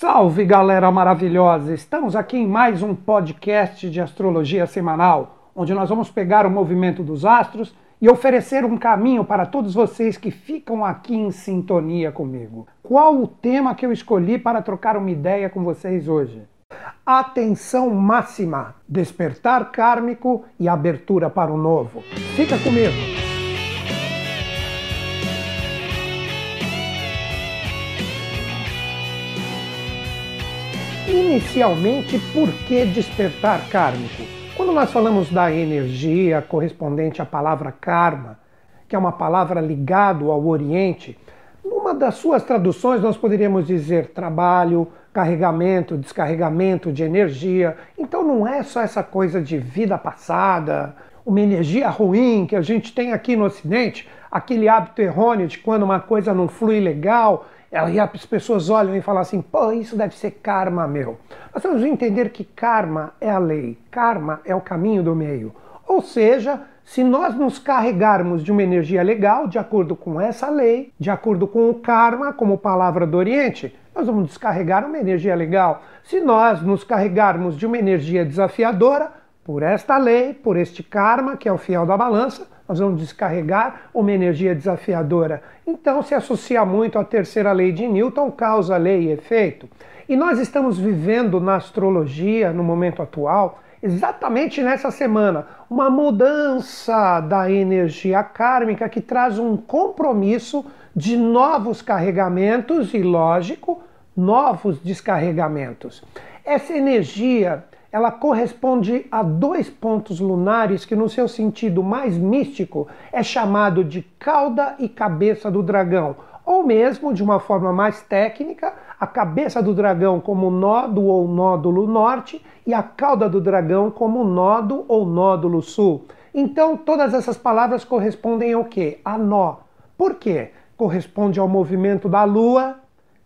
Salve galera maravilhosa! Estamos aqui em mais um podcast de astrologia semanal, onde nós vamos pegar o movimento dos astros e oferecer um caminho para todos vocês que ficam aqui em sintonia comigo. Qual o tema que eu escolhi para trocar uma ideia com vocês hoje? Atenção máxima, despertar kármico e abertura para o novo. Fica comigo! Inicialmente, por que despertar kármico? Quando nós falamos da energia correspondente à palavra karma, que é uma palavra ligada ao Oriente, numa das suas traduções nós poderíamos dizer trabalho, carregamento, descarregamento de energia. Então não é só essa coisa de vida passada, uma energia ruim que a gente tem aqui no Ocidente, aquele hábito errôneo de quando uma coisa não flui legal, Aí as pessoas olham e falam assim: pô, isso deve ser karma meu. Nós temos que entender que karma é a lei, karma é o caminho do meio. Ou seja, se nós nos carregarmos de uma energia legal, de acordo com essa lei, de acordo com o karma, como palavra do Oriente, nós vamos descarregar uma energia legal. Se nós nos carregarmos de uma energia desafiadora, por esta lei, por este karma, que é o fiel da balança, nós vamos descarregar uma energia desafiadora. Então se associa muito à terceira lei de Newton, causa, lei e efeito. E nós estamos vivendo na astrologia, no momento atual, exatamente nessa semana, uma mudança da energia kármica que traz um compromisso de novos carregamentos e, lógico, novos descarregamentos. Essa energia ela corresponde a dois pontos lunares que, no seu sentido mais místico, é chamado de cauda e cabeça do dragão, ou mesmo, de uma forma mais técnica, a cabeça do dragão como nódo ou nódulo norte e a cauda do dragão como nódo ou nódulo sul. Então, todas essas palavras correspondem ao quê? A nó. Por quê? Corresponde ao movimento da Lua,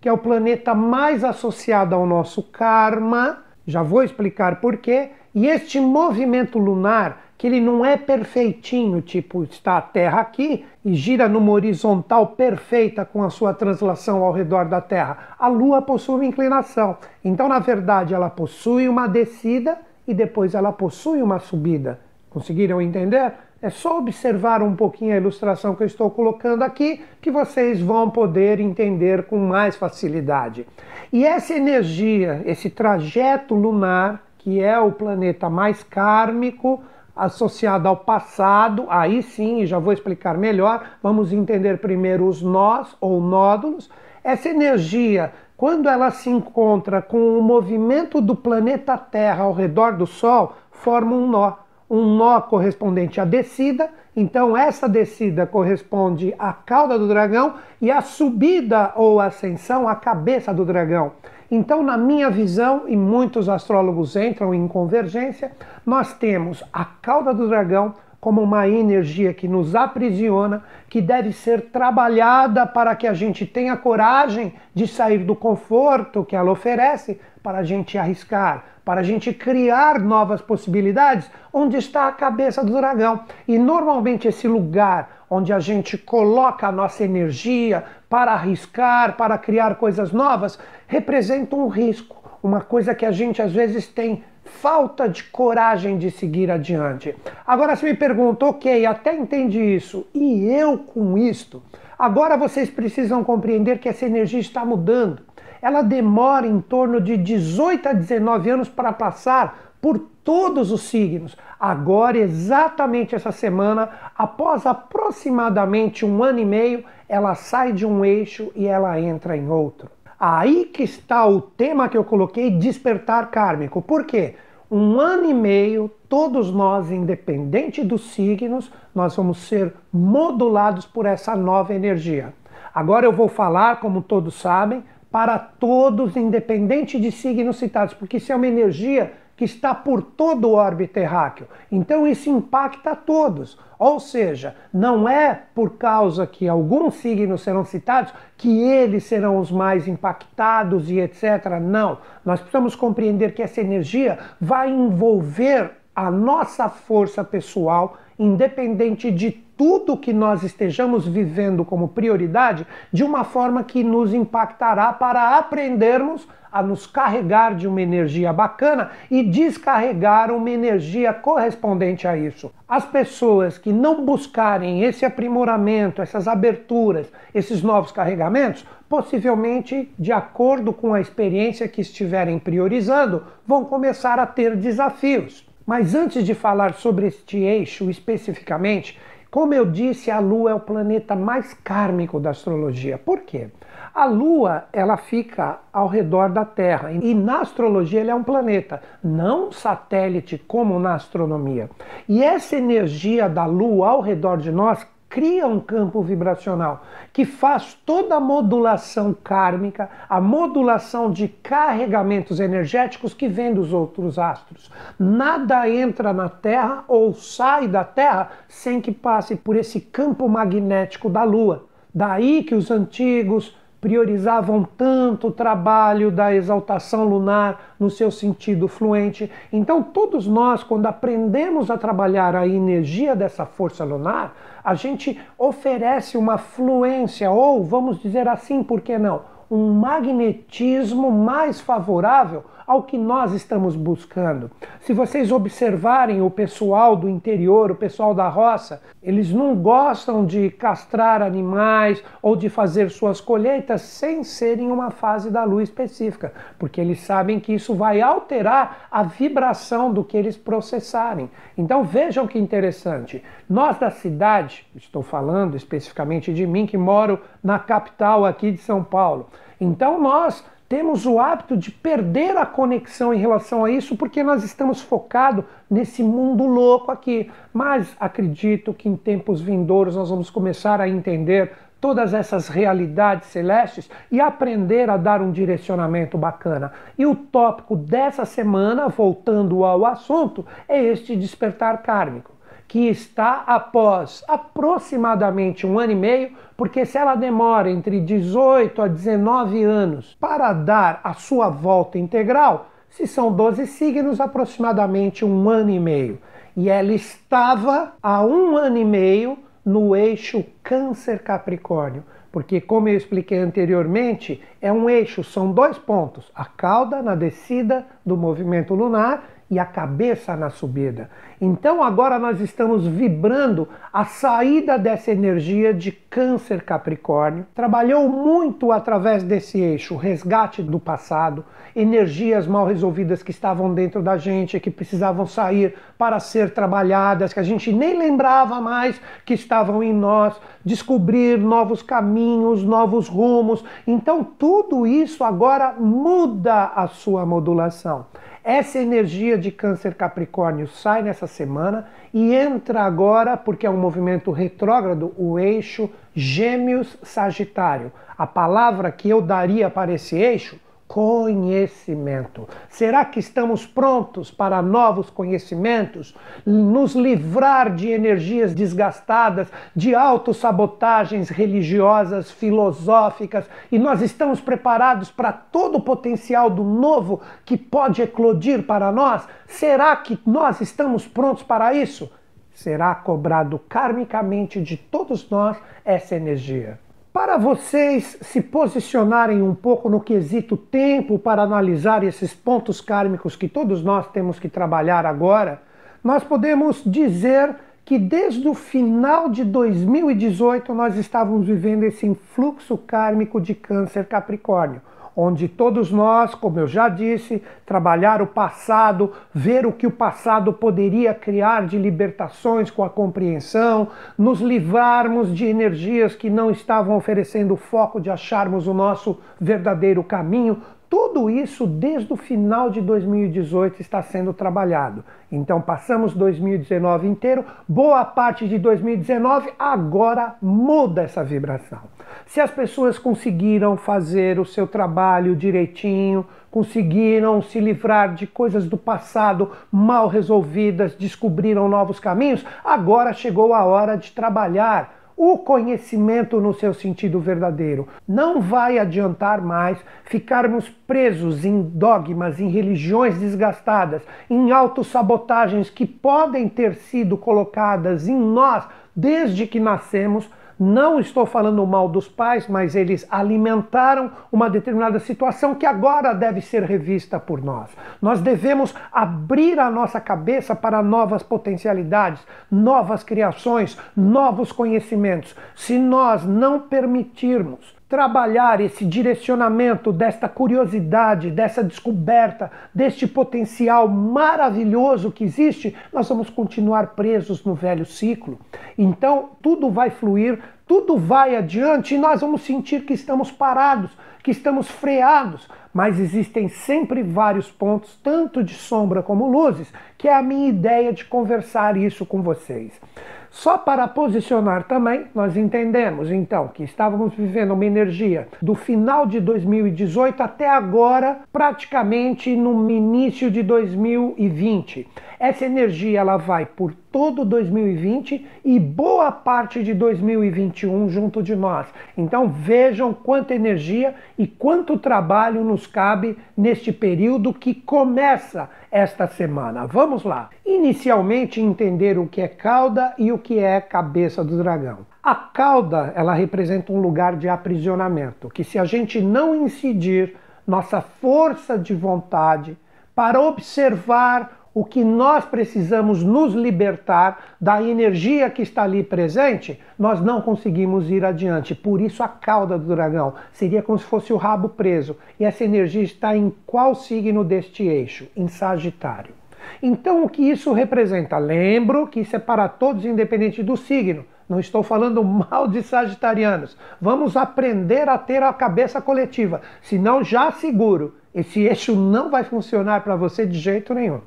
que é o planeta mais associado ao nosso karma, já vou explicar por quê. E este movimento lunar, que ele não é perfeitinho, tipo está a Terra aqui e gira numa horizontal perfeita com a sua translação ao redor da Terra. A Lua possui uma inclinação. Então, na verdade, ela possui uma descida e depois ela possui uma subida. Conseguiram entender? É só observar um pouquinho a ilustração que eu estou colocando aqui que vocês vão poder entender com mais facilidade. E essa energia, esse trajeto lunar, que é o planeta mais kármico, associado ao passado, aí sim, já vou explicar melhor, vamos entender primeiro os nós ou nódulos. Essa energia, quando ela se encontra com o movimento do planeta Terra ao redor do Sol, forma um nó um nó correspondente à descida, então essa descida corresponde à cauda do dragão e a subida ou ascensão à cabeça do dragão. Então, na minha visão, e muitos astrólogos entram em convergência, nós temos a cauda do dragão como uma energia que nos aprisiona, que deve ser trabalhada para que a gente tenha coragem de sair do conforto que ela oferece, para a gente arriscar, para a gente criar novas possibilidades, onde está a cabeça do dragão. E normalmente esse lugar onde a gente coloca a nossa energia para arriscar, para criar coisas novas, representa um risco, uma coisa que a gente às vezes tem falta de coragem de seguir adiante. Agora você me pergunta, ok, até entendi isso, e eu com isto? Agora vocês precisam compreender que essa energia está mudando ela demora em torno de 18 a 19 anos para passar por todos os signos. Agora, exatamente essa semana, após aproximadamente um ano e meio, ela sai de um eixo e ela entra em outro. Aí que está o tema que eu coloquei, despertar kármico. Por quê? Um ano e meio, todos nós, independente dos signos, nós vamos ser modulados por essa nova energia. Agora eu vou falar, como todos sabem, para todos, independente de signos citados, porque isso é uma energia que está por todo o orbe terráqueo. Então isso impacta a todos. Ou seja, não é por causa que alguns signos serão citados que eles serão os mais impactados e etc. Não. Nós precisamos compreender que essa energia vai envolver a nossa força pessoal independente de tudo que nós estejamos vivendo como prioridade, de uma forma que nos impactará para aprendermos a nos carregar de uma energia bacana e descarregar uma energia correspondente a isso. As pessoas que não buscarem esse aprimoramento, essas aberturas, esses novos carregamentos, possivelmente, de acordo com a experiência que estiverem priorizando, vão começar a ter desafios. Mas antes de falar sobre este eixo especificamente, como eu disse, a Lua é o planeta mais kármico da astrologia. Por quê? A Lua, ela fica ao redor da Terra e na astrologia ele é um planeta, não um satélite como na astronomia. E essa energia da Lua ao redor de nós cria um campo vibracional que faz toda a modulação kármica, a modulação de carregamentos energéticos que vem dos outros astros. Nada entra na Terra ou sai da Terra sem que passe por esse campo magnético da Lua. Daí que os antigos priorizavam tanto o trabalho da exaltação lunar no seu sentido fluente. Então, todos nós, quando aprendemos a trabalhar a energia dessa força lunar, a gente oferece uma fluência, ou vamos dizer assim, por que não? Um magnetismo mais favorável ao que nós estamos buscando. Se vocês observarem o pessoal do interior, o pessoal da roça, eles não gostam de castrar animais ou de fazer suas colheitas sem serem uma fase da lua específica, porque eles sabem que isso vai alterar a vibração do que eles processarem. Então vejam que interessante. Nós da cidade, estou falando especificamente de mim que moro na capital aqui de São Paulo. Então nós temos o hábito de perder a conexão em relação a isso porque nós estamos focados nesse mundo louco aqui. Mas acredito que em tempos vindouros nós vamos começar a entender todas essas realidades celestes e aprender a dar um direcionamento bacana. E o tópico dessa semana, voltando ao assunto, é este despertar kármico que está após aproximadamente um ano e meio, porque se ela demora entre 18 a 19 anos para dar a sua volta integral, se são 12 signos, aproximadamente um ano e meio. E ela estava há um ano e meio no eixo Câncer-Capricórnio, porque, como eu expliquei anteriormente, é um eixo, são dois pontos: a cauda na descida do movimento lunar e a cabeça na subida. Então agora nós estamos vibrando a saída dessa energia de Câncer Capricórnio. Trabalhou muito através desse eixo, resgate do passado, energias mal resolvidas que estavam dentro da gente, que precisavam sair para ser trabalhadas, que a gente nem lembrava mais que estavam em nós, descobrir novos caminhos, novos rumos. Então tudo isso agora muda a sua modulação. Essa energia de Câncer Capricórnio sai nessa semana e entra agora, porque é um movimento retrógrado, o eixo Gêmeos Sagitário. A palavra que eu daria para esse eixo conhecimento. Será que estamos prontos para novos conhecimentos? Nos livrar de energias desgastadas, de autossabotagens religiosas, filosóficas, e nós estamos preparados para todo o potencial do novo que pode eclodir para nós? Será que nós estamos prontos para isso? Será cobrado karmicamente de todos nós essa energia. Para vocês se posicionarem um pouco no quesito tempo para analisar esses pontos kármicos que todos nós temos que trabalhar agora, nós podemos dizer que desde o final de 2018 nós estávamos vivendo esse influxo kármico de Câncer Capricórnio onde todos nós, como eu já disse, trabalhar o passado, ver o que o passado poderia criar de libertações com a compreensão, nos livrarmos de energias que não estavam oferecendo foco de acharmos o nosso verdadeiro caminho, tudo isso, desde o final de 2018, está sendo trabalhado. Então, passamos 2019 inteiro, boa parte de 2019, agora muda essa vibração. Se as pessoas conseguiram fazer o seu trabalho direitinho, conseguiram se livrar de coisas do passado mal resolvidas, descobriram novos caminhos, agora chegou a hora de trabalhar o conhecimento no seu sentido verdadeiro. Não vai adiantar mais ficarmos presos em dogmas, em religiões desgastadas, em autossabotagens que podem ter sido colocadas em nós desde que nascemos não estou falando mal dos pais, mas eles alimentaram uma determinada situação que agora deve ser revista por nós. Nós devemos abrir a nossa cabeça para novas potencialidades, novas criações, novos conhecimentos. Se nós não permitirmos trabalhar esse direcionamento desta curiosidade, dessa descoberta, deste potencial maravilhoso que existe, nós vamos continuar presos no velho ciclo. Então, tudo vai fluir, tudo vai adiante e nós vamos sentir que estamos parados, que estamos freados, mas existem sempre vários pontos, tanto de sombra como luzes, que é a minha ideia de conversar isso com vocês. Só para posicionar também, nós entendemos então que estávamos vivendo uma energia do final de 2018 até agora, praticamente no início de 2020. Essa energia ela vai por todo 2020 e boa parte de 2021 junto de nós. Então vejam quanta energia e quanto trabalho nos cabe neste período que começa esta semana. Vamos lá. Inicialmente entender o que é cauda e o que é cabeça do dragão. A cauda, ela representa um lugar de aprisionamento, que se a gente não incidir nossa força de vontade para observar o que nós precisamos nos libertar da energia que está ali presente, nós não conseguimos ir adiante. Por isso a cauda do dragão seria como se fosse o rabo preso. E essa energia está em qual signo deste eixo? Em Sagitário. Então o que isso representa? Lembro que isso é para todos, independente do signo. Não estou falando mal de sagitarianos. Vamos aprender a ter a cabeça coletiva. Senão, já seguro, esse eixo não vai funcionar para você de jeito nenhum.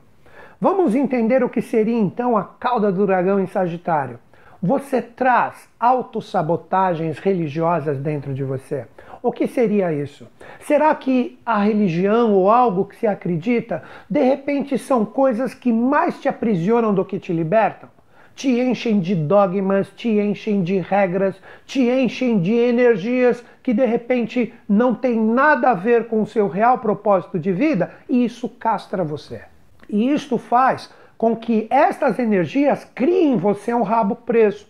Vamos entender o que seria então a cauda do dragão em Sagitário. Você traz autossabotagens religiosas dentro de você. O que seria isso? Será que a religião ou algo que se acredita, de repente são coisas que mais te aprisionam do que te libertam? Te enchem de dogmas, te enchem de regras, te enchem de energias que de repente não tem nada a ver com o seu real propósito de vida e isso castra você. E isto faz com que estas energias criem em você um rabo preso.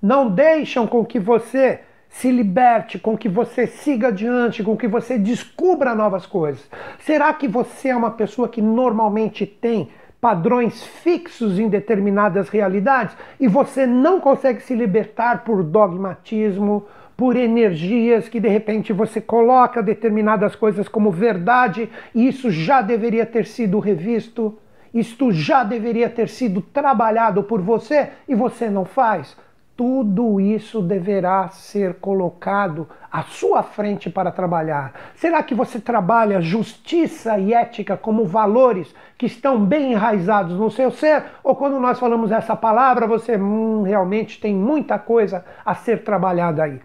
Não deixam com que você se liberte, com que você siga adiante, com que você descubra novas coisas. Será que você é uma pessoa que normalmente tem padrões fixos em determinadas realidades e você não consegue se libertar por dogmatismo, por energias que de repente você coloca determinadas coisas como verdade e isso já deveria ter sido revisto, isto já deveria ter sido trabalhado por você e você não faz. Tudo isso deverá ser colocado à sua frente para trabalhar. Será que você trabalha justiça e ética como valores que estão bem enraizados no seu ser? Ou quando nós falamos essa palavra, você hum, realmente tem muita coisa a ser trabalhada aí?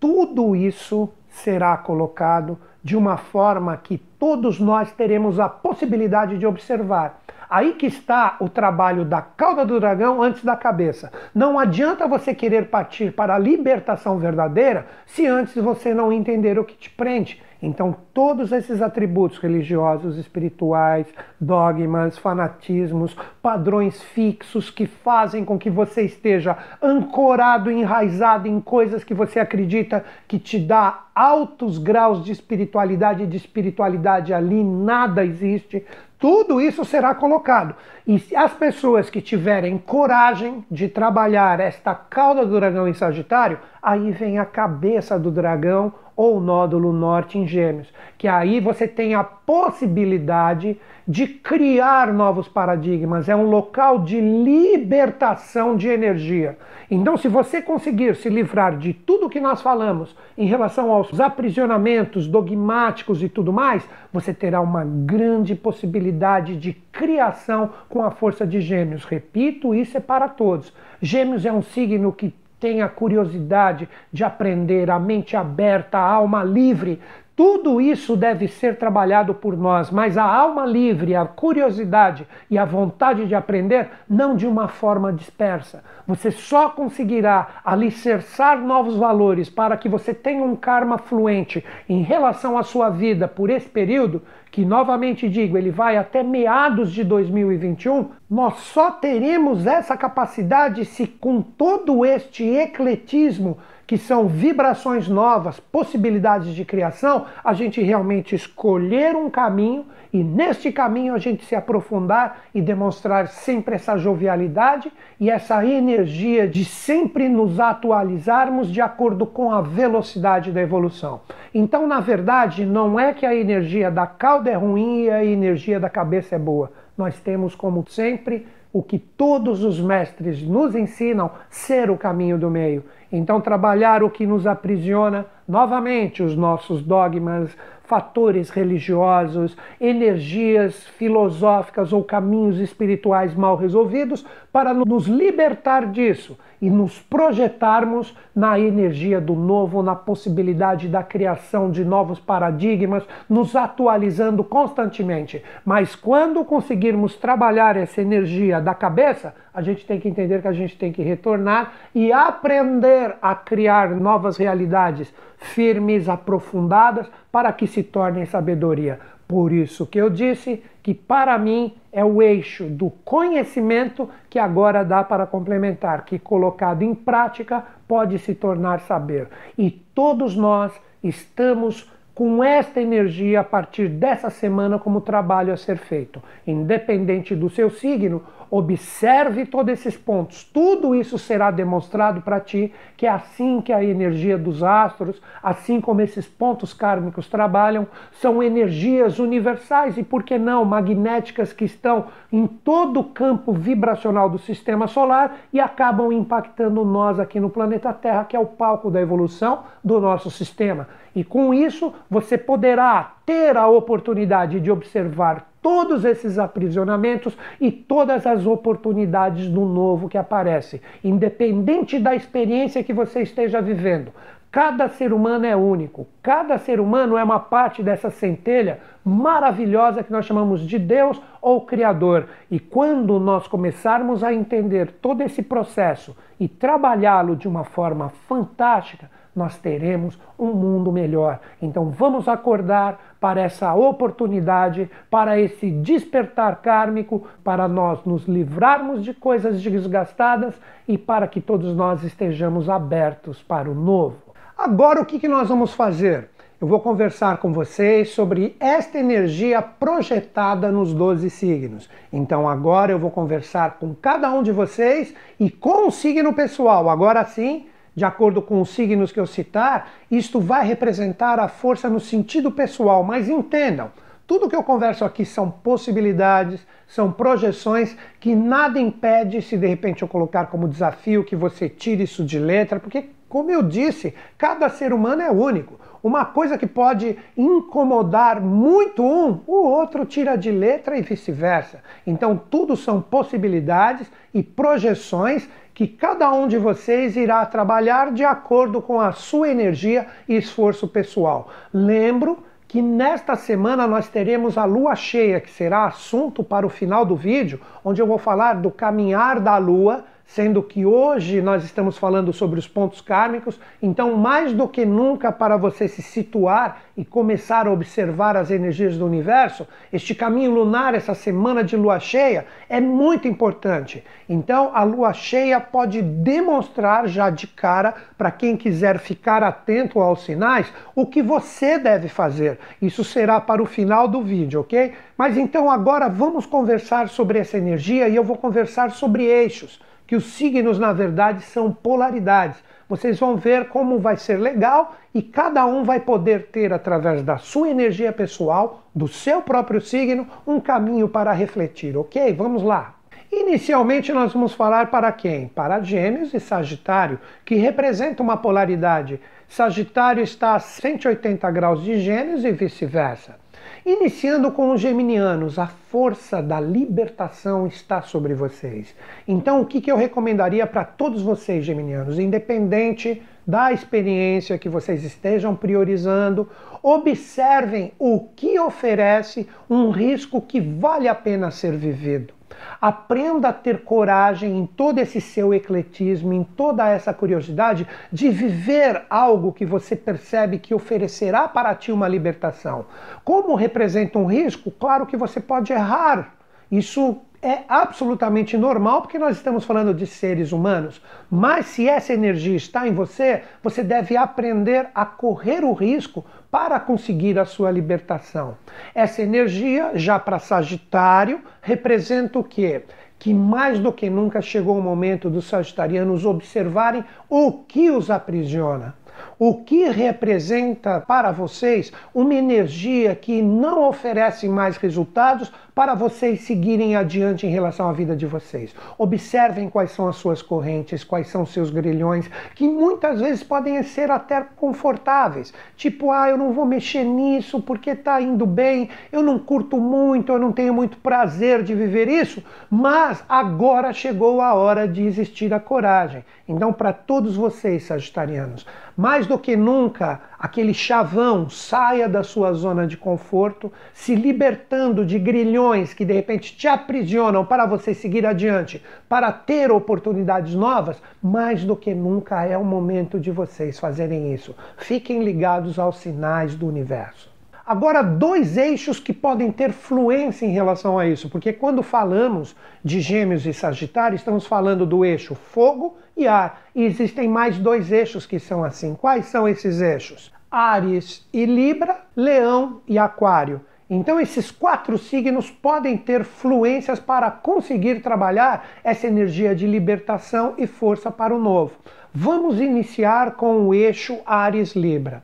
Tudo isso será colocado de uma forma que todos nós teremos a possibilidade de observar. Aí que está o trabalho da cauda do dragão antes da cabeça. Não adianta você querer partir para a libertação verdadeira se antes você não entender o que te prende. Então, todos esses atributos religiosos, espirituais, dogmas, fanatismos, padrões fixos que fazem com que você esteja ancorado, enraizado em coisas que você acredita que te dá altos graus de espiritualidade e de espiritualidade ali nada existe. Tudo isso será colocado. E as pessoas que tiverem coragem de trabalhar esta cauda do dragão em Sagitário, aí vem a cabeça do dragão ou nódulo norte em Gêmeos, que aí você tem a possibilidade de criar novos paradigmas, é um local de libertação de energia. Então, se você conseguir se livrar de tudo que nós falamos em relação aos aprisionamentos dogmáticos e tudo mais, você terá uma grande possibilidade de criação com a força de Gêmeos. Repito, isso é para todos. Gêmeos é um signo que tem a curiosidade de aprender, a mente aberta, a alma livre, Tudo isso deve ser trabalhado por nós, mas a alma livre, a curiosidade e a vontade de aprender, não de uma forma dispersa. Você só conseguirá alicerçar novos valores para que você tenha um karma fluente em relação à sua vida por esse período, que novamente digo, ele vai até meados de 2021. Nós só teremos essa capacidade se, com todo este ecletismo que são vibrações novas, possibilidades de criação, a gente realmente escolher um caminho e neste caminho a gente se aprofundar e demonstrar sempre essa jovialidade e essa energia de sempre nos atualizarmos de acordo com a velocidade da evolução. Então, na verdade, não é que a energia da cauda é ruim e a energia da cabeça é boa. Nós temos, como sempre, o que todos os mestres nos ensinam ser o caminho do meio. Então, trabalhar o que nos aprisiona, novamente, os nossos dogmas, fatores religiosos, energias filosóficas ou caminhos espirituais mal resolvidos, para nos libertar disso e nos projetarmos na energia do novo, na possibilidade da criação de novos paradigmas, nos atualizando constantemente. Mas quando conseguirmos trabalhar essa energia da cabeça, a gente tem que entender que a gente tem que retornar e aprender a criar novas realidades firmes, aprofundadas, para que se tornem sabedoria. Por isso que eu disse que para mim é o eixo do conhecimento que agora dá para complementar, que colocado em prática pode se tornar saber. E todos nós estamos com esta energia a partir dessa semana como trabalho a ser feito, independente do seu signo Observe todos esses pontos. Tudo isso será demonstrado para ti que é assim que a energia dos astros, assim como esses pontos kármicos trabalham, são energias universais e, por que não, magnéticas que estão em todo o campo vibracional do sistema solar e acabam impactando nós aqui no planeta Terra, que é o palco da evolução do nosso sistema. E com isso, você poderá ter a oportunidade de observar todos esses aprisionamentos e todas as oportunidades do novo que aparece, independente da experiência que você esteja vivendo. Cada ser humano é único, cada ser humano é uma parte dessa centelha maravilhosa que nós chamamos de Deus ou Criador. E quando nós começarmos a entender todo esse processo e trabalhá-lo de uma forma fantástica, nós teremos um mundo melhor. Então vamos acordar para essa oportunidade, para esse despertar kármico, para nós nos livrarmos de coisas desgastadas e para que todos nós estejamos abertos para o novo. Agora o que, que nós vamos fazer? Eu vou conversar com vocês sobre esta energia projetada nos 12 signos. Então agora eu vou conversar com cada um de vocês e com o signo pessoal. Agora sim, de acordo com os signos que eu citar, isto vai representar a força no sentido pessoal, mas entendam, tudo que eu converso aqui são possibilidades, são projeções que nada impede se de repente eu colocar como desafio que você tire isso de letra, porque como eu disse, cada ser humano é único. Uma coisa que pode incomodar muito um, o outro tira de letra e vice-versa. Então, tudo são possibilidades e projeções que cada um de vocês irá trabalhar de acordo com a sua energia e esforço pessoal. Lembro que nesta semana nós teremos a lua cheia, que será assunto para o final do vídeo, onde eu vou falar do caminhar da lua sendo que hoje nós estamos falando sobre os pontos kármicos, então mais do que nunca para você se situar e começar a observar as energias do universo, este caminho lunar, essa semana de lua cheia, é muito importante. Então a lua cheia pode demonstrar já de cara para quem quiser ficar atento aos sinais, o que você deve fazer. Isso será para o final do vídeo, ok? Mas então agora vamos conversar sobre essa energia e eu vou conversar sobre eixos que os signos, na verdade, são polaridades. Vocês vão ver como vai ser legal e cada um vai poder ter, através da sua energia pessoal, do seu próprio signo, um caminho para refletir, ok? Vamos lá! Inicialmente, nós vamos falar para quem? Para Gêmeos e Sagitário, que representam uma polaridade. Sagitário está a 180 graus de Gêmeos e vice-versa. Iniciando com os geminianos, a força da libertação está sobre vocês. Então, o que, eu recomendaria para todos vocês, geminianos, independente da experiência que vocês estejam priorizando. Observem o que oferece um risco que vale a pena ser vivido. Aprenda a ter coragem em todo esse seu ecletismo, em toda essa curiosidade de viver algo que você percebe que oferecerá para ti uma libertação. Como representa um risco, claro que você pode errar. Isso é absolutamente normal porque nós estamos falando de seres humanos. Mas se essa energia está em você, você deve aprender a correr o risco para conseguir a sua libertação. Essa energia, já para Sagitário, representa o quê? Que mais do que nunca chegou o momento dos sagitarianos observarem o que os aprisiona. O que representa para vocês uma energia que não oferece mais resultados para vocês seguirem adiante em relação à vida de vocês. Observem quais são as suas correntes, quais são seus grilhões, que muitas vezes podem ser até confortáveis. Tipo, ah, eu não vou mexer nisso porque está indo bem, eu não curto muito, eu não tenho muito prazer de viver isso, mas agora chegou a hora de existir a coragem. Então, para todos vocês, sagitarianos, mais do que nunca, aquele chavão saia da sua zona de conforto, se libertando de grilhões que de repente te aprisionam para você seguir adiante, para ter oportunidades novas, mais do que nunca é o momento de vocês fazerem isso. Fiquem ligados aos sinais do universo. Agora, dois eixos que podem ter fluência em relação a isso, porque quando falamos de Gêmeos e Sagitário, estamos falando do eixo fogo e ar. E existem mais dois eixos que são assim. Quais são esses eixos? Ares e Libra, Leão e Aquário. Então, esses quatro signos podem ter fluências para conseguir trabalhar essa energia de libertação e força para o novo. Vamos iniciar com o eixo Ares-Libra.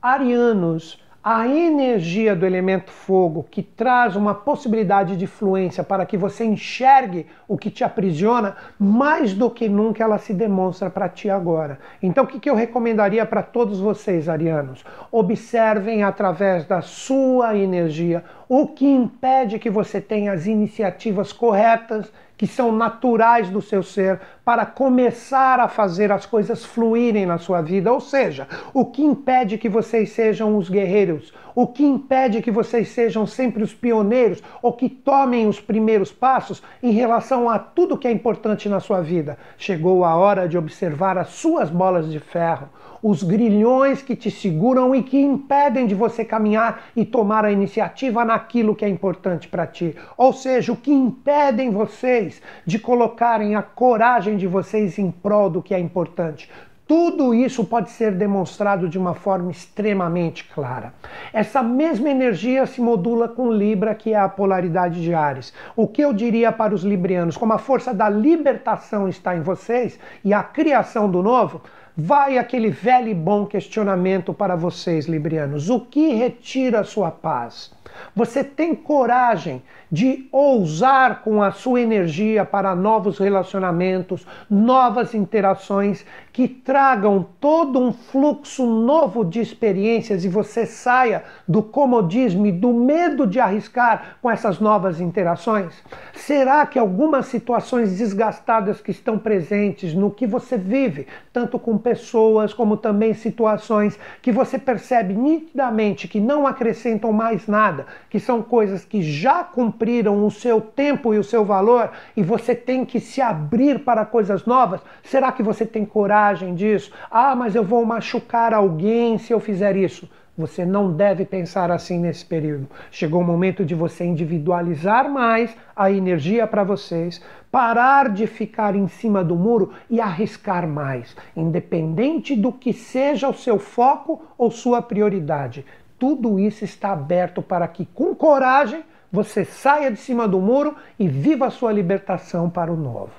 Arianos a energia do elemento fogo que traz uma possibilidade de fluência para que você enxergue o que te aprisiona, mais do que nunca ela se demonstra para ti agora. Então, o que eu recomendaria para todos vocês, arianos? Observem através da sua energia o que impede que você tenha as iniciativas corretas que são naturais do seu ser para começar a fazer as coisas fluírem na sua vida. Ou seja, o que impede que vocês sejam os guerreiros, o que impede que vocês sejam sempre os pioneiros ou que tomem os primeiros passos em relação a tudo que é importante na sua vida. Chegou a hora de observar as suas bolas de ferro, os grilhões que te seguram e que impedem de você caminhar e tomar a iniciativa naquilo que é importante para ti. Ou seja, o que impedem vocês de colocarem a coragem de vocês em prol do que é importante. Tudo isso pode ser demonstrado de uma forma extremamente clara. Essa mesma energia se modula com Libra, que é a polaridade de Ares. O que eu diria para os librianos, como a força da libertação está em vocês e a criação do novo, vai aquele velho e bom questionamento para vocês, librianos: o que retira a sua paz? Você tem coragem de ousar com a sua energia para novos relacionamentos, novas interações que tragam todo um fluxo novo de experiências e você saia do comodismo e do medo de arriscar com essas novas interações? Será que algumas situações desgastadas que estão presentes no que você vive, tanto com pessoas como também situações que você percebe nitidamente que não acrescentam mais nada, que são coisas que já cumpriram o seu tempo e o seu valor e você tem que se abrir para coisas novas? Será que você tem coragem disso? Ah, mas eu vou machucar alguém se eu fizer isso. Você não deve pensar assim nesse período. Chegou o momento de você individualizar mais a energia para vocês, parar de ficar em cima do muro e arriscar mais, independente do que seja o seu foco ou sua prioridade tudo isso está aberto para que, com coragem, você saia de cima do muro e viva a sua libertação para o novo.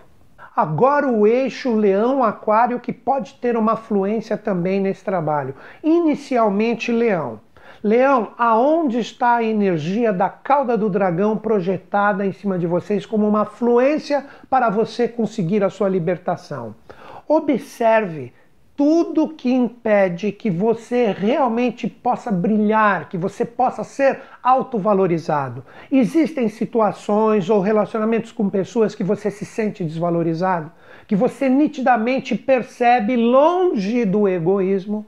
Agora o eixo Leão-Aquário que pode ter uma fluência também nesse trabalho. Inicialmente Leão. Leão, aonde está a energia da cauda do dragão projetada em cima de vocês como uma fluência para você conseguir a sua libertação? Observe tudo que impede que você realmente possa brilhar, que você possa ser autovalorizado. Existem situações ou relacionamentos com pessoas que você se sente desvalorizado, que você nitidamente percebe longe do egoísmo,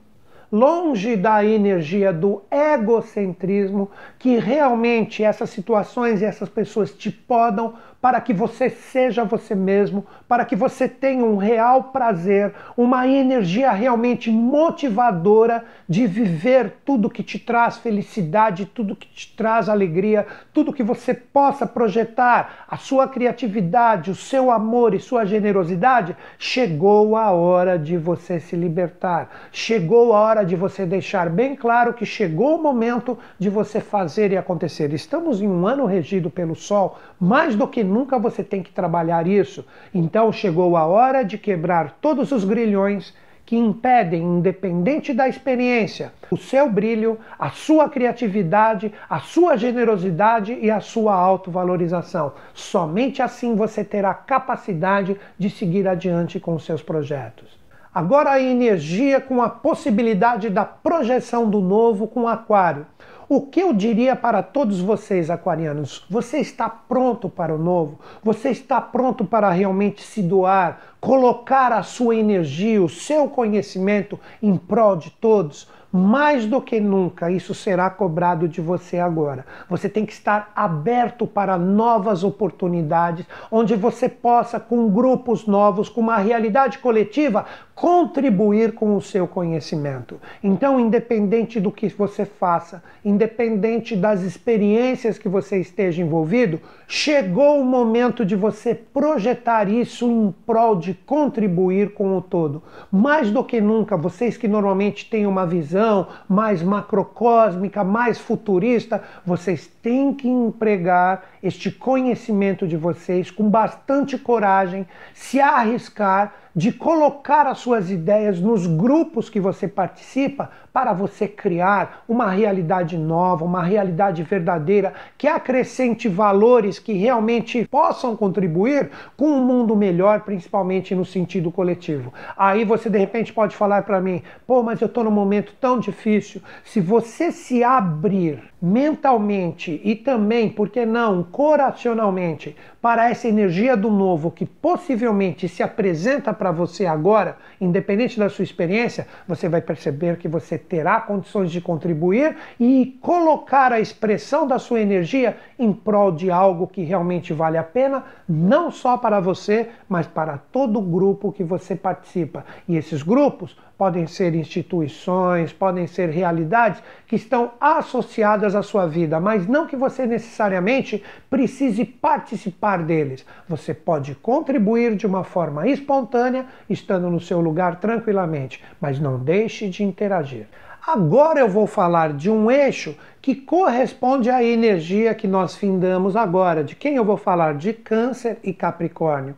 longe da energia do egocentrismo, que realmente essas situações e essas pessoas te podam para que você seja você mesmo, para que você tenha um real prazer, uma energia realmente motivadora de viver tudo que te traz felicidade, tudo que te traz alegria, tudo que você possa projetar, a sua criatividade, o seu amor e sua generosidade. Chegou a hora de você se libertar. Chegou a hora de você deixar bem claro que chegou o momento de você fazer e acontecer. Estamos em um ano regido pelo Sol, mais do que nunca você tem que trabalhar isso. Então chegou a hora de quebrar todos os grilhões que impedem, independente da experiência, o seu brilho, a sua criatividade, a sua generosidade e a sua autovalorização. Somente assim você terá capacidade de seguir adiante com os seus projetos. Agora a energia com a possibilidade da projeção do novo com aquário. O que eu diria para todos vocês, aquarianos? Você está pronto para o novo? Você está pronto para realmente se doar, colocar a sua energia, o seu conhecimento em prol de todos? mais do que nunca isso será cobrado de você agora. Você tem que estar aberto para novas oportunidades, onde você possa, com grupos novos, com uma realidade coletiva, contribuir com o seu conhecimento. Então, independente do que você faça, independente das experiências que você esteja envolvido, chegou o momento de você projetar isso em prol de contribuir com o todo. Mais do que nunca, vocês que normalmente têm uma visão mais macrocósmica, mais futurista, vocês têm que empregar este conhecimento de vocês com bastante coragem, se arriscar de colocar as suas ideias nos grupos que você participa para você criar uma realidade nova, uma realidade verdadeira que acrescente valores que realmente possam contribuir com um mundo melhor, principalmente no sentido coletivo. Aí você de repente pode falar para mim: "Pô, mas eu estou num momento tão difícil". Se você se abrir mentalmente e também, por que não, coracionalmente, para essa energia do novo que possivelmente se apresenta para você agora, independente da sua experiência, você vai perceber que você terá condições de contribuir e colocar a expressão da sua energia em prol de algo que realmente vale a pena, não só para você, mas para todo o grupo que você participa. E esses grupos podem ser instituições, podem ser realidades que estão associadas à sua vida, mas não que você necessariamente precise participar deles. Você pode contribuir de uma forma espontânea, estando no seu lugar tranquilamente, mas não deixe de interagir. Agora eu vou falar de um eixo que corresponde à energia que nós findamos agora. De quem eu vou falar? De Câncer e Capricórnio.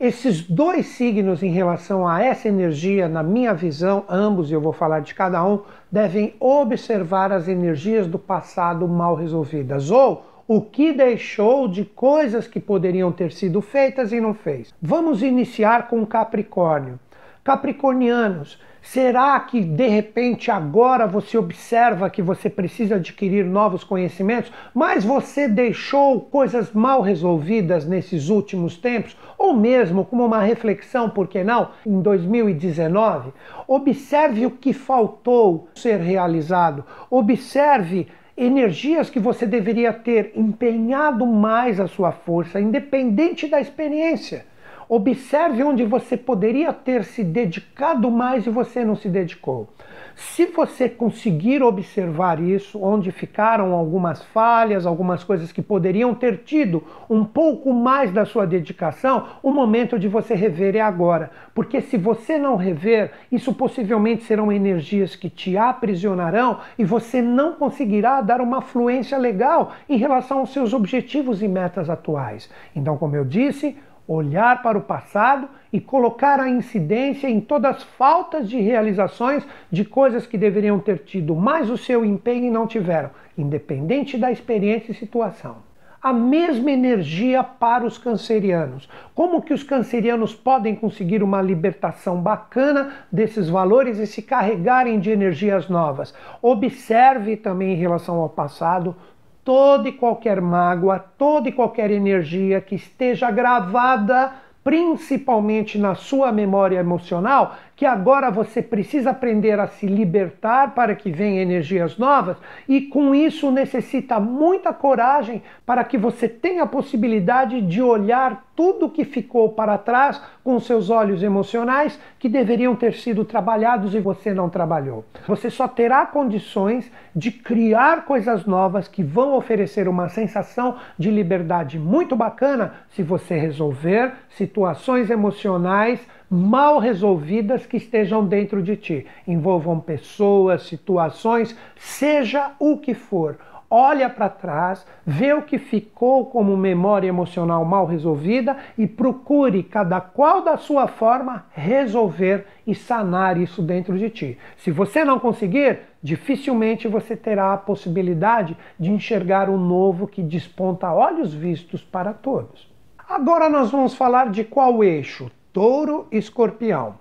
Esses dois signos, em relação a essa energia, na minha visão, ambos, e eu vou falar de cada um, devem observar as energias do passado mal resolvidas ou o que deixou de coisas que poderiam ter sido feitas e não fez. Vamos iniciar com Capricórnio. Capricornianos, Será que de repente agora você observa que você precisa adquirir novos conhecimentos, mas você deixou coisas mal resolvidas nesses últimos tempos? Ou mesmo como uma reflexão, por que não, em 2019? Observe o que faltou ser realizado. Observe energias que você deveria ter empenhado mais a sua força, independente da experiência. Observe onde você poderia ter se dedicado mais e você não se dedicou. Se você conseguir observar isso, onde ficaram algumas falhas, algumas coisas que poderiam ter tido um pouco mais da sua dedicação, o momento de você rever é agora. Porque se você não rever, isso possivelmente serão energias que te aprisionarão e você não conseguirá dar uma fluência legal em relação aos seus objetivos e metas atuais. Então, como eu disse, olhar para o passado e colocar a incidência em todas as faltas de realizações de coisas que deveriam ter tido mais o seu empenho e não tiveram, independente da experiência e situação. a mesma energia para os cancerianos. Como que os cancerianos podem conseguir uma libertação bacana desses valores e se carregarem de energias novas? Observe também em relação ao passado toda e qualquer mágoa, toda e qualquer energia que esteja gravada principalmente na sua memória emocional, que agora você precisa aprender a se libertar para que venham energias novas e com isso necessita muita coragem para que você tenha a possibilidade de olhar tudo que ficou para trás com seus olhos emocionais que deveriam ter sido trabalhados e você não trabalhou. Você só terá condições de criar coisas novas que vão oferecer uma sensação de liberdade muito bacana se você resolver situações emocionais mal resolvidas que estejam dentro de ti. Envolvam pessoas, situações, seja o que for. Olha para trás, vê o que ficou como memória emocional mal resolvida e procure, cada qual da sua forma, resolver e sanar isso dentro de ti. Se você não conseguir, dificilmente você terá a possibilidade de enxergar o novo que desponta olhos vistos para todos. Agora nós vamos falar de qual eixo? Touro Escorpião.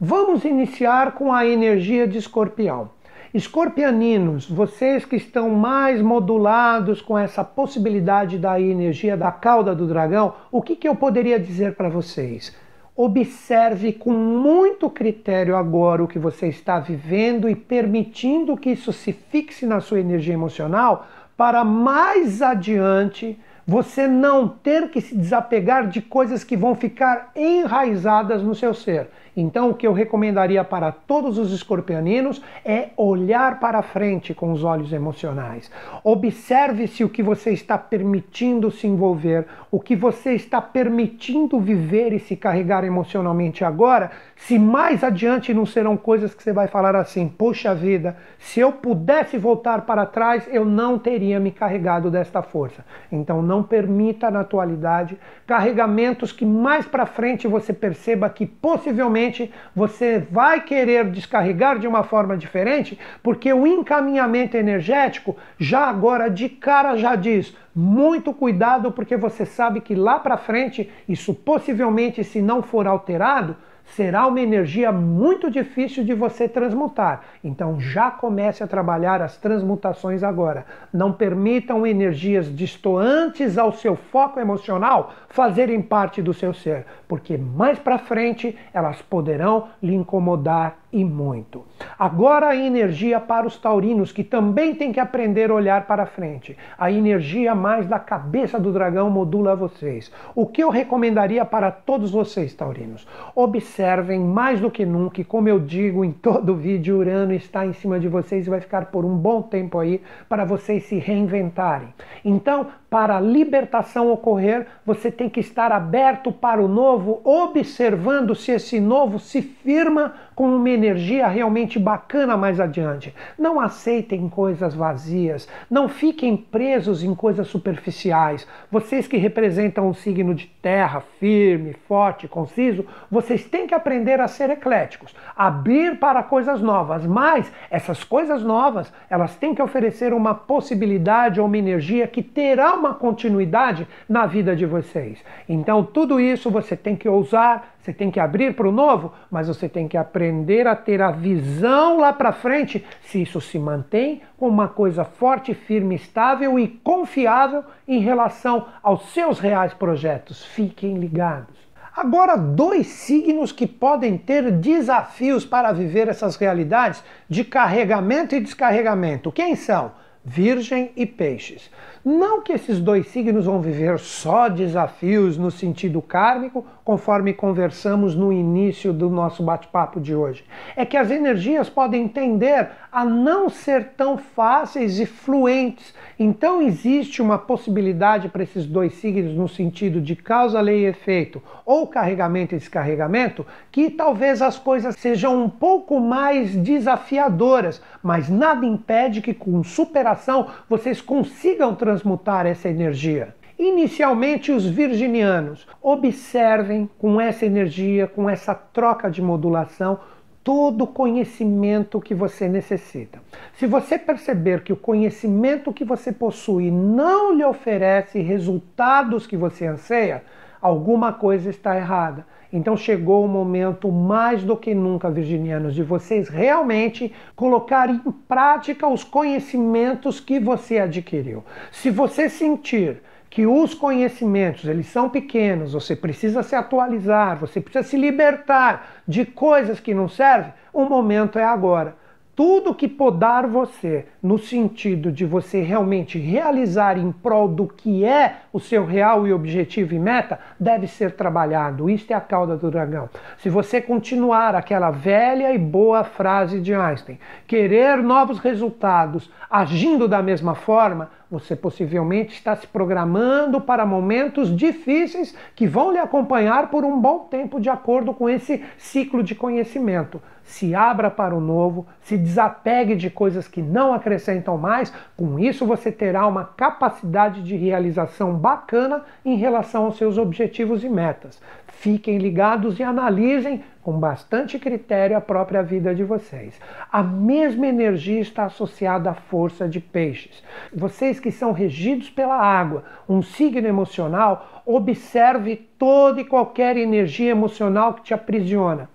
Vamos iniciar com a energia de Escorpião. Escorpianinos, vocês que estão mais modulados com essa possibilidade da energia da cauda do dragão, o que, que eu poderia dizer para vocês? Observe com muito critério agora o que você está vivendo e permitindo que isso se fixe na sua energia emocional para mais adiante você não ter que se desapegar de coisas que vão ficar enraizadas no seu ser. Então, o que eu recomendaria para todos os escorpianinos é olhar para frente com os olhos emocionais. Observe se o que você está permitindo se envolver, o que você está permitindo viver e se carregar emocionalmente agora, se mais adiante não serão coisas que você vai falar assim: poxa vida, se eu pudesse voltar para trás, eu não teria me carregado desta força. Então, não permita na atualidade carregamentos que mais para frente você perceba que possivelmente você vai querer descarregar de uma forma diferente, porque o encaminhamento energético já agora de cara já diz: muito cuidado, porque você sabe que lá para frente, isso possivelmente, se não for alterado, será uma energia muito difícil de você transmutar. Então já comece a trabalhar as transmutações agora. Não permitam energias distoantes ao seu foco emocional fazerem parte do seu ser, porque mais para frente elas poderão lhe incomodar e muito. Agora a energia para os taurinos, que também tem que aprender a olhar para frente. A energia mais da cabeça do dragão modula vocês. O que eu recomendaria para todos vocês, taurinos? Observem mais do que nunca, e como eu digo em todo vídeo, Urano está em cima de vocês e vai ficar por um bom tempo aí para vocês se reinventarem. Então, para a libertação ocorrer, você tem que estar aberto para o novo, observando se esse novo se firma com uma energia realmente bacana mais adiante. Não aceitem coisas vazias, não fiquem presos em coisas superficiais. Vocês que representam um signo de terra, firme, forte, conciso, vocês têm que aprender a ser ecléticos, abrir para coisas novas, mas essas coisas novas, elas têm que oferecer uma possibilidade ou uma energia que terá uma continuidade na vida de vocês. Então, tudo isso você tem que ousar, você tem que abrir para o novo, mas você tem que aprender a ter a visão lá para frente se isso se mantém como uma coisa forte, firme, estável e confiável em relação aos seus reais projetos. Fiquem ligados. Agora, dois signos que podem ter desafios para viver essas realidades de carregamento e descarregamento. Quem são? Virgem e Peixes. Não que esses dois signos vão viver só desafios no sentido kármico, conforme conversamos no início do nosso bate-papo de hoje. É que as energias podem tender a não ser tão fáceis e fluentes. Então existe uma possibilidade para esses dois signos no sentido de causa, lei e efeito, ou carregamento e descarregamento, que talvez as coisas sejam um pouco mais desafiadoras, mas nada impede que com superação vocês consigam transmutar essa energia. Inicialmente, os virginianos observem com essa energia, com essa troca de modulação, todo o conhecimento que você necessita. Se você perceber que o conhecimento que você possui não lhe oferece resultados que você anseia, alguma coisa está errada. Então chegou o momento, mais do que nunca, virginianos, de vocês realmente colocarem em prática os conhecimentos que você adquiriu. Se você sentir que os conhecimentos eles são pequenos, você precisa se atualizar, você precisa se libertar de coisas que não servem, o momento é agora tudo que podar você no sentido de você realmente realizar em prol do que é o seu real e objetivo e meta deve ser trabalhado. Isto é a cauda do dragão. Se você continuar aquela velha e boa frase de Einstein, querer novos resultados agindo da mesma forma, você possivelmente está se programando para momentos difíceis que vão lhe acompanhar por um bom tempo de acordo com esse ciclo de conhecimento se abra para o novo, se desapegue de coisas que não acrescentam mais. Com isso, você terá uma capacidade de realização bacana em relação aos seus objetivos e metas. Fiquem ligados e analisem com bastante critério a própria vida de vocês. A mesma energia está associada à força de peixes. Vocês que são regidos pela água, um signo emocional, observe toda e qualquer energia emocional que te aprisiona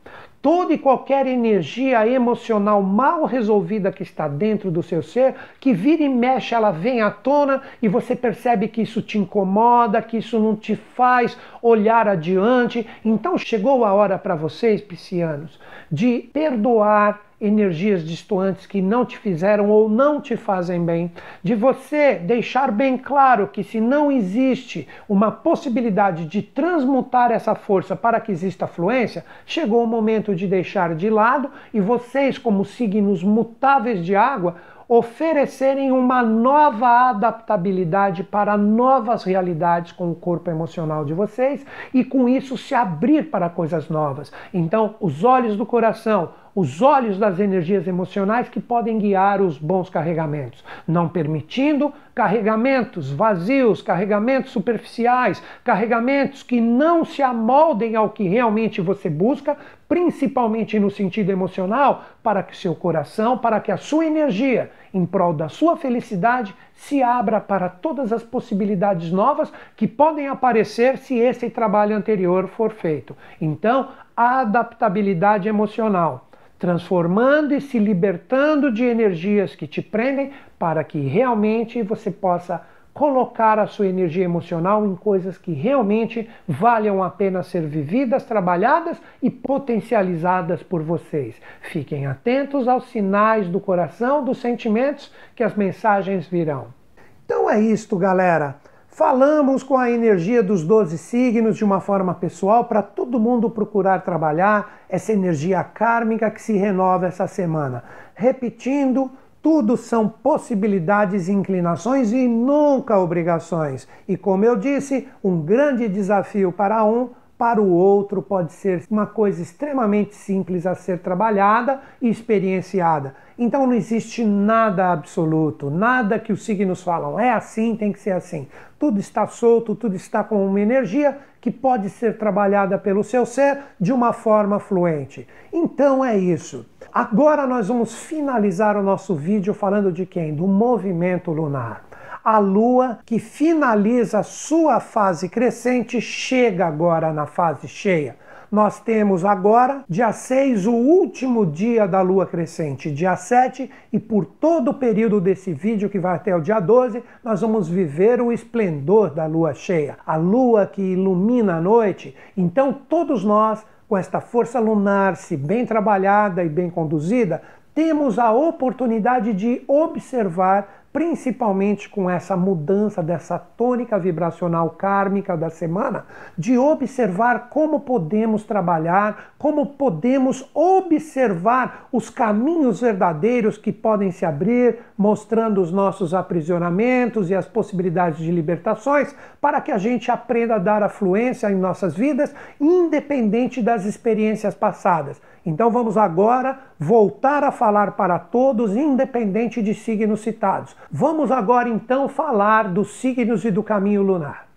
toda e qualquer energia emocional mal resolvida que está dentro do seu ser, que vira e mexe, ela vem à tona e você percebe que isso te incomoda, que isso não te faz olhar adiante. Então chegou a hora para vocês, piscianos, de perdoar energias distantes que não te fizeram ou não te fazem bem, de você deixar bem claro que se não existe uma possibilidade de transmutar essa força para que exista fluência, chegou o momento de deixar de lado e vocês, como signos mutáveis de água, oferecerem uma nova adaptabilidade para novas realidades com o corpo emocional de vocês e com isso se abrir para coisas novas. Então, os olhos do coração, os olhos das energias emocionais que podem guiar os bons carregamentos, não permitindo carregamentos vazios, carregamentos superficiais, carregamentos que não se amoldem ao que realmente você busca, principalmente no sentido emocional, para que seu coração, para que a sua energia em prol da sua felicidade se abra para todas as possibilidades novas que podem aparecer se esse trabalho anterior for feito. Então, adaptabilidade emocional transformando e se libertando de energias que te prendem para que realmente você possa colocar a sua energia emocional em coisas que realmente valham a pena ser vividas, trabalhadas e potencializadas por vocês. Fiquem atentos aos sinais do coração, dos sentimentos que as mensagens virão. Então é isto, galera. Falamos com a energia dos 12 signos de uma forma pessoal para todo mundo procurar trabalhar essa energia kármica que se renova essa semana. Repetindo, tudo são possibilidades e inclinações e nunca obrigações. E como eu disse, um grande desafio para um para o outro pode ser uma coisa extremamente simples a ser trabalhada e experienciada. Então não existe nada absoluto, nada que os signos falam é assim, tem que ser assim. Tudo está solto, tudo está com uma energia que pode ser trabalhada pelo seu ser de uma forma fluente. Então é isso. Agora nós vamos finalizar o nosso vídeo falando de quem? Do movimento lunar a Lua, que finaliza sua fase crescente, chega agora na fase cheia. Nós temos agora, dia 6, o último dia da lua crescente, dia 7, e por todo o período desse vídeo, que vai até o dia 12, nós vamos viver o esplendor da lua cheia, a lua que ilumina a noite. Então, todos nós, com esta força lunar, se bem trabalhada e bem conduzida, temos a oportunidade de observar principalmente com essa mudança dessa tônica vibracional kármica da semana, de observar como podemos trabalhar, como podemos observar os caminhos verdadeiros que podem se abrir, mostrando os nossos aprisionamentos e as possibilidades de libertações, para que a gente aprenda a dar afluência em nossas vidas, independente das experiências passadas. Então vamos agora voltar a falar para todos, independente de signos citados. Vamos agora então falar dos signos e do caminho lunar.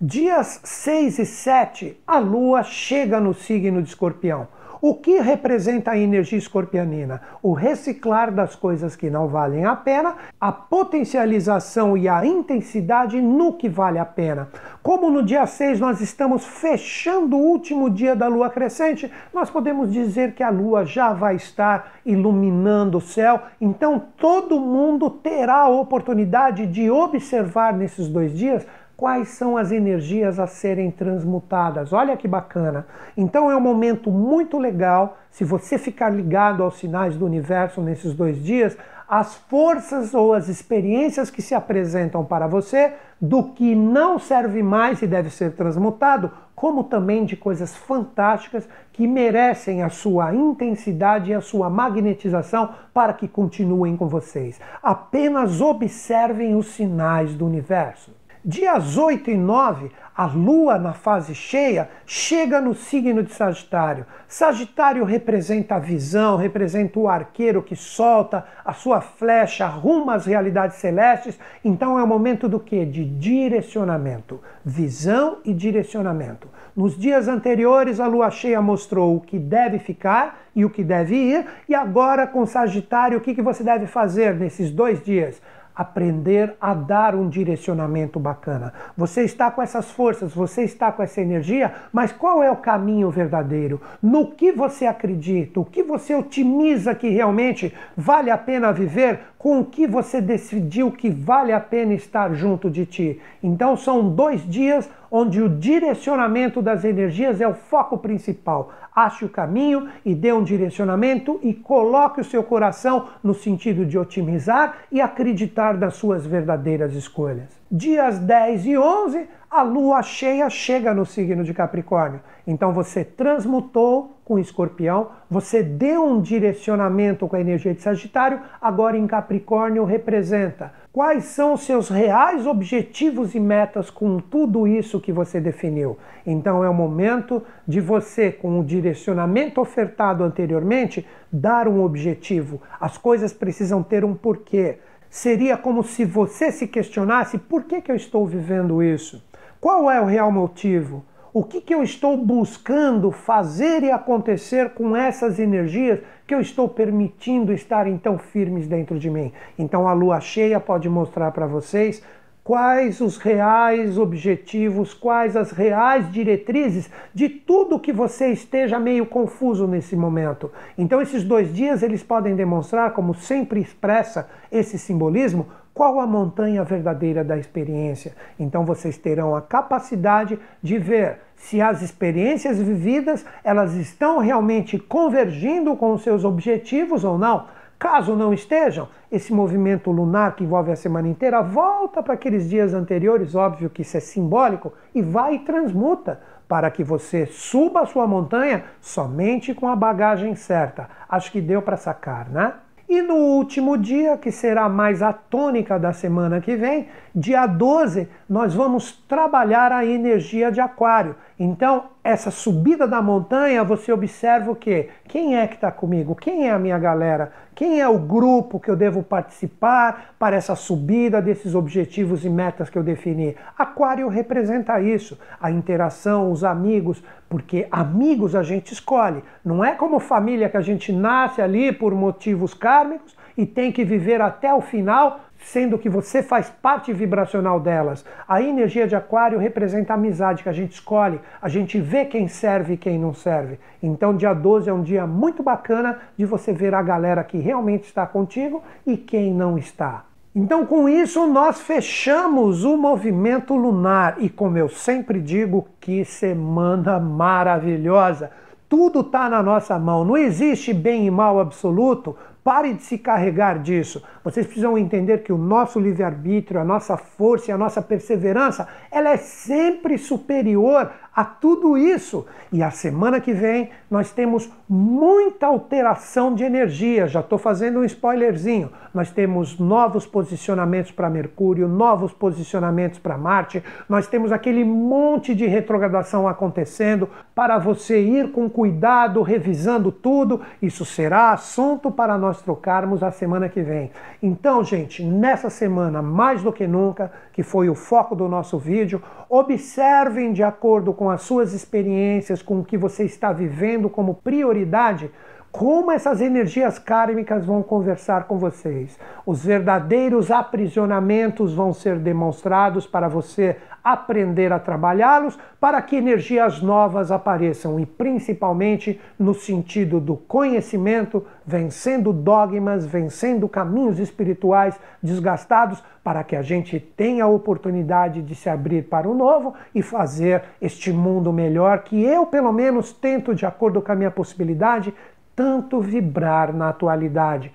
Dias 6 e 7, a Lua chega no signo de Escorpião. O que representa a energia escorpianina? O reciclar das coisas que não valem a pena, a potencialização e a intensidade no que vale a pena. Como no dia 6 nós estamos fechando o último dia da lua crescente, nós podemos dizer que a lua já vai estar iluminando o céu, então todo mundo terá a oportunidade de observar nesses dois dias quais são as energias a serem transmutadas. Olha que bacana. Então é um momento muito legal, se você ficar ligado aos sinais do universo nesses dois dias, as forças ou as experiências que se apresentam para você do que não serve mais e deve ser transmutado, como também de coisas fantásticas que merecem a sua intensidade e a sua magnetização para que continuem com vocês. Apenas observem os sinais do universo. Dias 8 e 9, a Lua na fase cheia chega no signo de Sagitário. Sagitário representa a visão, representa o arqueiro que solta a sua flecha rumo às realidades celestes. Então é o momento do que? De direcionamento. Visão e direcionamento. Nos dias anteriores, a lua cheia mostrou o que deve ficar e o que deve ir, e agora com Sagitário, o que você deve fazer nesses dois dias? Aprender a dar um direcionamento bacana. Você está com essas forças, você está com essa energia, mas qual é o caminho verdadeiro? No que você acredita? O que você otimiza que realmente vale a pena viver? Com o que você decidiu que vale a pena estar junto de ti? Então são dois dias onde o direcionamento das energias é o foco principal. Ache o caminho e dê um direcionamento e coloque o seu coração no sentido de otimizar e acreditar nas suas verdadeiras escolhas. Dias 10 e 11, a lua cheia chega no signo de Capricórnio. Então você transmutou com Escorpião, você deu um direcionamento com a energia de Sagitário, agora em Capricórnio representa quais são os seus reais objetivos e metas com tudo isso que você definiu. Então é o momento de você, com o direcionamento ofertado anteriormente, dar um objetivo. As coisas precisam ter um porquê. Seria como se você se questionasse: por que, que eu estou vivendo isso? Qual é o real motivo? O que, que eu estou buscando fazer e acontecer com essas energias que eu estou permitindo estarem tão firmes dentro de mim? Então a lua cheia pode mostrar para vocês quais os reais objetivos, quais as reais diretrizes de tudo que você esteja meio confuso nesse momento. Então esses dois dias eles podem demonstrar, como sempre expressa esse simbolismo, qual a montanha verdadeira da experiência? Então vocês terão a capacidade de ver se as experiências vividas elas estão realmente convergindo com os seus objetivos ou não. Caso não estejam, esse movimento lunar que envolve a semana inteira volta para aqueles dias anteriores, óbvio que isso é simbólico, e vai e transmuta para que você suba a sua montanha somente com a bagagem certa. Acho que deu para sacar, né? E no último dia, que será mais a tônica da semana que vem, dia 12, nós vamos trabalhar a energia de Aquário. Então, essa subida da montanha, você observa o quê? Quem é que está comigo? Quem é a minha galera? Quem é o grupo que eu devo participar para essa subida desses objetivos e metas que eu defini? Aquário representa isso, a interação, os amigos, porque amigos a gente escolhe. Não é como família que a gente nasce ali por motivos kármicos e tem que viver até o final, sendo que você faz parte vibracional delas. A energia de Aquário representa a amizade que a gente escolhe, a gente vê quem serve e quem não serve. Então, dia 12 é um dia muito bacana de você ver a galera que realmente está contigo e quem não está. Então, com isso, nós fechamos o movimento lunar e, como eu sempre digo, que semana maravilhosa! Tudo está na nossa mão, não existe bem e mal absoluto. Pare de se carregar disso. Vocês precisam entender que o nosso livre-arbítrio, a nossa força e a nossa perseverança, ela é sempre superior a tudo isso. E a semana que vem nós temos muita alteração de energia. Já estou fazendo um spoilerzinho. Nós temos novos posicionamentos para Mercúrio, novos posicionamentos para Marte. Nós temos aquele monte de retrogradação acontecendo para você ir com cuidado, revisando tudo. Isso será assunto para nós trocarmos a semana que vem. Então, gente, nessa semana, mais do que nunca, que foi o foco do nosso vídeo, observem de acordo com com as suas experiências, com o que você está vivendo como prioridade, como essas energias kármicas vão conversar com vocês. Os verdadeiros aprisionamentos vão ser demonstrados para você aprender a trabalhá-los para que energias novas apareçam e principalmente no sentido do conhecimento, vencendo dogmas, vencendo caminhos espirituais desgastados para que a gente tenha a oportunidade de se abrir para o novo e fazer este mundo melhor que eu pelo menos tento de acordo com a minha possibilidade tanto vibrar na atualidade.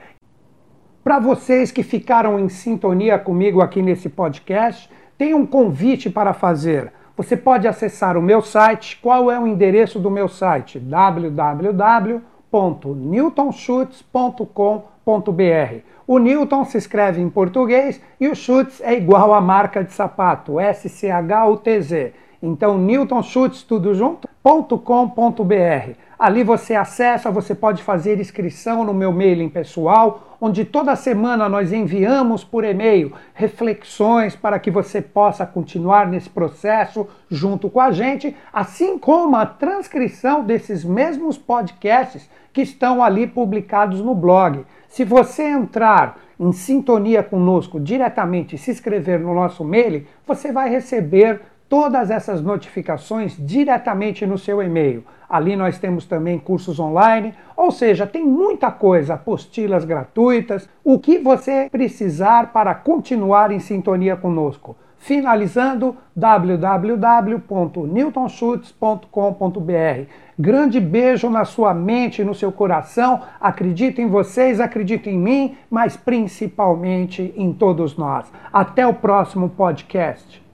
Para vocês que ficaram em sintonia comigo aqui nesse podcast, tem um convite para fazer. Você pode acessar o meu site. Qual é o endereço do meu site? www.newtonschutz.com.br. O Newton se escreve em português e o Schutz é igual à marca de sapato, S-C-H-U-T-Z. Então, newtonschutz, tudo junto.com.br. Ali você acessa, você pode fazer inscrição no meu mailing pessoal, onde toda semana nós enviamos por e-mail reflexões para que você possa continuar nesse processo junto com a gente, assim como a transcrição desses mesmos podcasts que estão ali publicados no blog. Se você entrar em sintonia conosco diretamente e se inscrever no nosso mailing, você vai receber todas essas notificações diretamente no seu e-mail. Ali nós temos também cursos online, ou seja, tem muita coisa, apostilas gratuitas, o que você precisar para continuar em sintonia conosco. Finalizando, www.newtonschutz.com.br. Grande beijo na sua mente no seu coração. Acredito em vocês, acredito em mim, mas principalmente em todos nós. Até o próximo podcast.